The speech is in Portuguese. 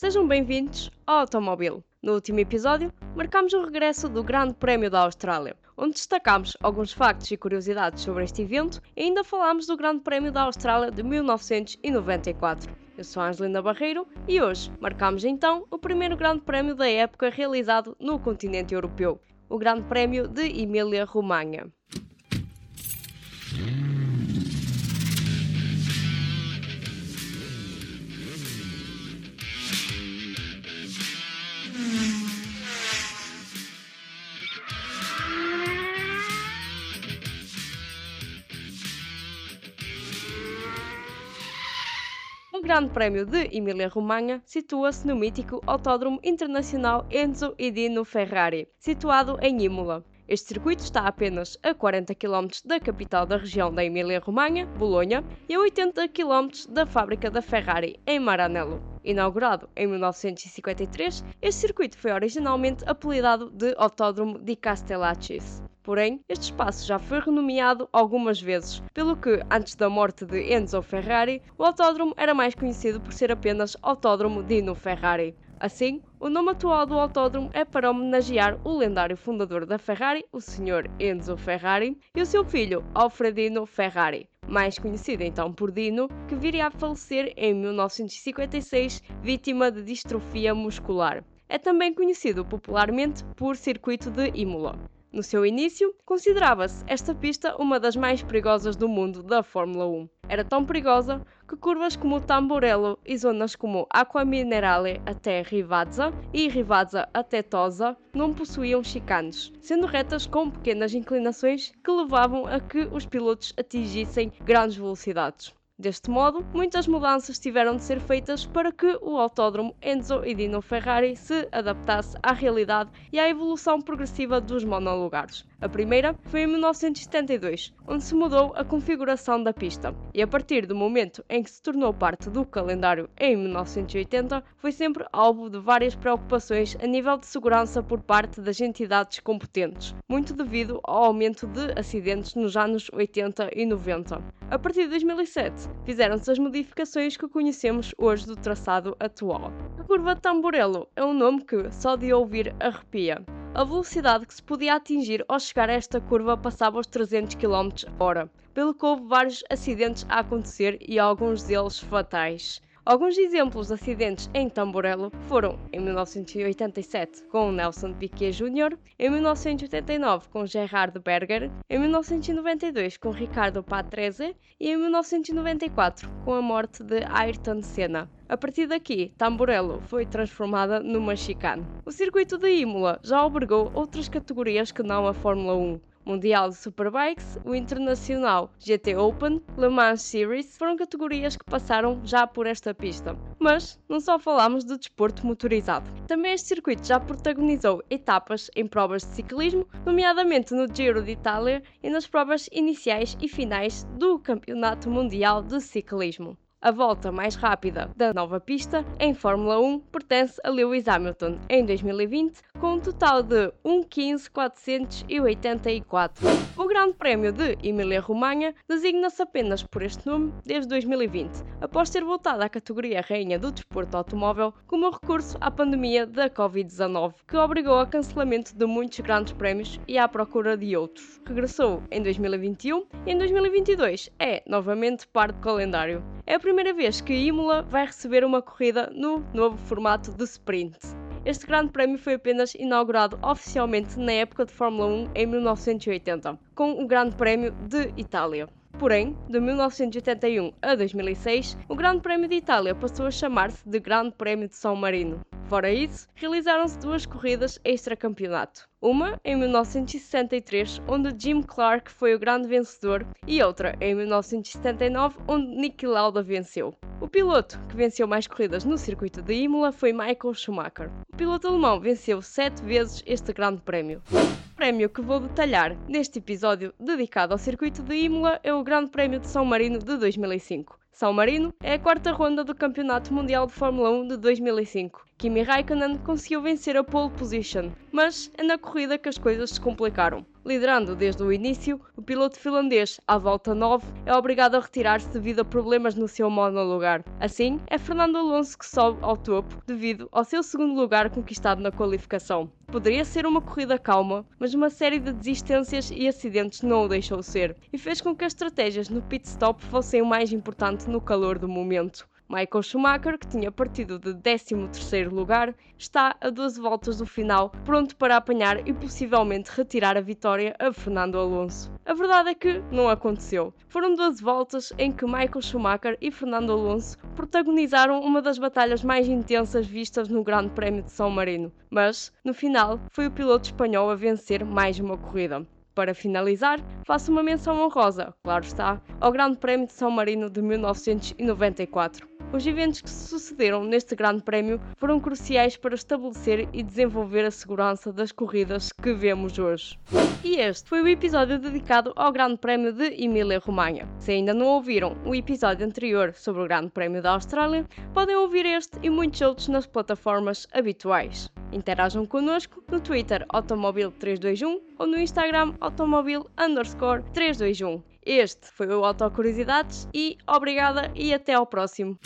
Sejam bem-vindos ao Automóvel. No último episódio, marcámos o regresso do Grande Prémio da Austrália, onde destacámos alguns factos e curiosidades sobre este evento e ainda falámos do Grande Prémio da Austrália de 1994. Eu sou a Angelina Barreiro e hoje marcámos então o primeiro Grande Prémio da época realizado no continente europeu, o Grande Prémio de Emília-Romanha. O Grande Prémio de Emília-Romanha situa-se no mítico Autódromo Internacional Enzo e Dino Ferrari, situado em Imola. Este circuito está apenas a 40 km da capital da região da Emília-Romanha, Bolonha, e a 80 km da fábrica da Ferrari, em Maranello. Inaugurado em 1953, este circuito foi originalmente apelidado de Autódromo di Castellaccis. Porém, este espaço já foi renomeado algumas vezes, pelo que, antes da morte de Enzo Ferrari, o autódromo era mais conhecido por ser apenas Autódromo Dino Ferrari. Assim, o nome atual do autódromo é para homenagear o lendário fundador da Ferrari, o Sr. Enzo Ferrari, e o seu filho, Alfredino Ferrari, mais conhecido então por Dino, que viria a falecer em 1956 vítima de distrofia muscular. É também conhecido popularmente por Circuito de Imola. No seu início, considerava-se esta pista uma das mais perigosas do mundo da Fórmula 1. Era tão perigosa que curvas como Tamburello e zonas como Aqua Minerale até Rivazza e Rivazza até Tosa não possuíam chicanes, sendo retas com pequenas inclinações que levavam a que os pilotos atingissem grandes velocidades. Deste modo, muitas mudanças tiveram de ser feitas para que o autódromo Enzo e Dino Ferrari se adaptasse à realidade e à evolução progressiva dos monolugares. A primeira foi em 1972, onde se mudou a configuração da pista, e a partir do momento em que se tornou parte do calendário em 1980, foi sempre alvo de várias preocupações a nível de segurança por parte das entidades competentes, muito devido ao aumento de acidentes nos anos 80 e 90. A partir de 2007, fizeram-se as modificações que conhecemos hoje do traçado atual. A curva Tamburello é um nome que, só de ouvir, arrepia. A velocidade que se podia atingir ao chegar a esta curva passava os 300 km h pelo que houve vários acidentes a acontecer e alguns deles fatais. Alguns exemplos de acidentes em Tamborello foram em 1987 com Nelson Piquet Jr., em 1989 com Gerhard Berger, em 1992 com Ricardo Patrese e em 1994 com a morte de Ayrton Senna. A partir daqui, Tamborello foi transformada numa chicane. O circuito de Imola já albergou outras categorias que não a Fórmula 1, Mundial de Superbikes, o Internacional GT Open, Le Mans Series foram categorias que passaram já por esta pista. Mas não só falamos do desporto motorizado. Também este circuito já protagonizou etapas em provas de ciclismo, nomeadamente no Giro de Itália e nas provas iniciais e finais do Campeonato Mundial de Ciclismo. A volta mais rápida da nova pista em Fórmula 1 pertence a Lewis Hamilton em 2020, com um total de 1.15.484. O Grande Prémio de Emília-Romanha designa-se apenas por este nome desde 2020, após ter voltado à categoria Rainha do Desporto Automóvel como recurso à pandemia da Covid-19, que obrigou a cancelamento de muitos grandes prémios e à procura de outros. Regressou em 2021 e em 2022 é novamente parte do calendário. É a primeira vez que Imola vai receber uma corrida no novo formato de sprint. Este grande prémio foi apenas inaugurado oficialmente na época de Fórmula 1 em 1980, com o Grande Prémio de Itália. Porém, de 1981 a 2006, o Grande Prémio de Itália passou a chamar-se de Grande Prémio de São Marino. Fora isso, realizaram-se duas corridas extra-campeonato. Uma em 1963, onde Jim Clark foi o grande vencedor, e outra em 1979, onde Niki Lauda venceu. O piloto que venceu mais corridas no circuito de Imola foi Michael Schumacher. O piloto alemão venceu sete vezes este grande prémio. O prémio que vou detalhar neste episódio dedicado ao circuito de Imola é o Grande Prémio de São Marino de 2005. São Marino é a quarta ronda do Campeonato Mundial de Fórmula 1 de 2005. Kimi Raikkonen conseguiu vencer a pole position, mas é na corrida que as coisas se complicaram. Liderando desde o início, o piloto finlandês, à volta 9, é obrigado a retirar-se devido a problemas no seu monolugar. Assim, é Fernando Alonso que sobe ao topo devido ao seu segundo lugar conquistado na qualificação. Poderia ser uma corrida calma, mas uma série de desistências e acidentes não o deixou ser, e fez com que as estratégias no pit stop fossem o mais importante no calor do momento. Michael Schumacher, que tinha partido de 13º lugar, está a 12 voltas do final, pronto para apanhar e possivelmente retirar a vitória a Fernando Alonso. A verdade é que não aconteceu. Foram 12 voltas em que Michael Schumacher e Fernando Alonso protagonizaram uma das batalhas mais intensas vistas no Grande Prémio de São Marino, mas, no final, foi o piloto espanhol a vencer mais uma corrida. Para finalizar, faço uma menção honrosa, claro está, ao Grande Prémio de São Marino de 1994. Os eventos que se sucederam neste Grande Prémio foram cruciais para estabelecer e desenvolver a segurança das corridas que vemos hoje. E este foi o episódio dedicado ao Grande Prémio de Emília-Romanha. Se ainda não ouviram o episódio anterior sobre o Grande Prémio da Austrália, podem ouvir este e muitos outros nas plataformas habituais. Interajam connosco no Twitter Automobil321 ou no Instagram Automobil 321. Este foi o Autocuriosidades e obrigada e até ao próximo.